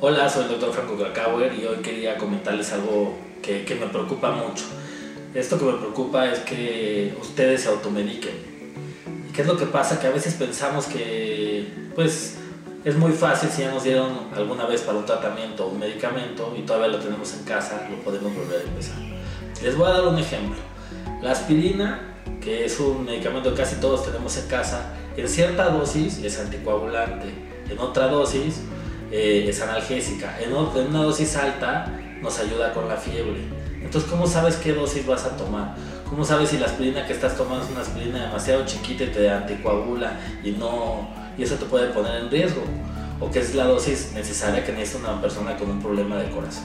Hola, soy el doctor Franco Krakauer y hoy quería comentarles algo que, que, me preocupa mucho. Esto que me preocupa es que ustedes se automediquen. ¿Y qué es lo que pasa? Que a veces pensamos que, pues, es muy fácil si ya nos dieron alguna vez para un tratamiento o un medicamento y todavía lo tenemos en casa, lo podemos volver a empezar. Les voy a dar un ejemplo. La aspirina, que es un medicamento que casi todos tenemos en casa, en cierta dosis es anticoagulante, en otra dosis eh, es analgésica, en, en una dosis alta nos ayuda con la fiebre. Entonces, ¿cómo sabes qué dosis vas a tomar? ¿Cómo sabes si la aspirina que estás tomando es una aspirina demasiado chiquita y te anticoagula y no y eso te puede poner en riesgo? ¿O qué es la dosis necesaria que necesita una persona con un problema de corazón?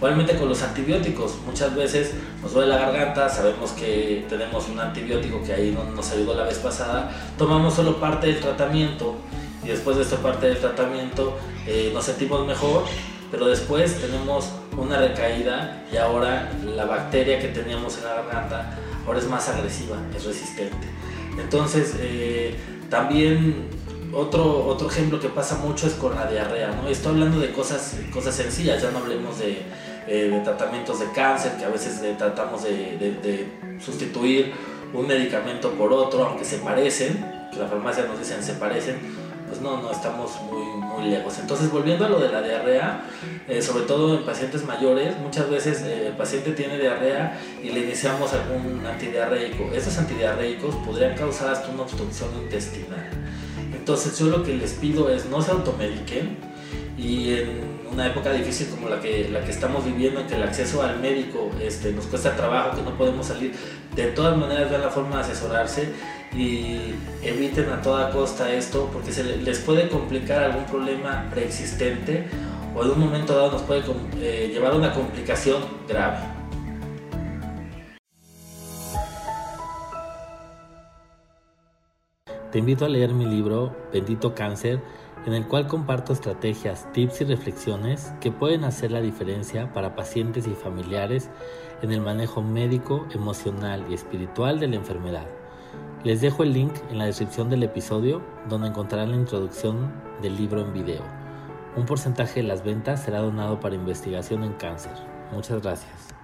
Igualmente con los antibióticos, muchas veces nos duele la garganta, sabemos que tenemos un antibiótico que ahí no nos ayudó la vez pasada, tomamos solo parte del tratamiento y después de esta parte del tratamiento eh, nos sentimos mejor, pero después tenemos una recaída y ahora la bacteria que teníamos en la garganta ahora es más agresiva, es resistente. Entonces, eh, también otro, otro ejemplo que pasa mucho es con la diarrea, ¿no? Estoy hablando de cosas, cosas sencillas, ya no hablemos de, eh, de tratamientos de cáncer, que a veces tratamos de, de, sustituir un medicamento por otro, aunque se parecen, que la farmacia nos dicen se parecen, pues no, no estamos muy, muy lejos. Entonces, volviendo a lo de la diarrea, eh, sobre todo en pacientes mayores, muchas veces eh, el paciente tiene diarrea y le iniciamos algún antidiarreico. Estos antidiarreicos podrían causar hasta una obstrucción intestinal. Entonces, yo lo que les pido es no se automediquen y en una época difícil como la que, la que estamos viviendo, en que el acceso al médico este, nos cuesta trabajo, que no podemos salir, de todas maneras vean la forma de asesorarse y eviten a toda costa esto porque se les puede complicar algún problema preexistente o en un momento dado nos puede eh, llevar a una complicación grave. Te invito a leer mi libro Bendito Cáncer en el cual comparto estrategias, tips y reflexiones que pueden hacer la diferencia para pacientes y familiares en el manejo médico, emocional y espiritual de la enfermedad. Les dejo el link en la descripción del episodio donde encontrarán la introducción del libro en video. Un porcentaje de las ventas será donado para investigación en cáncer. Muchas gracias.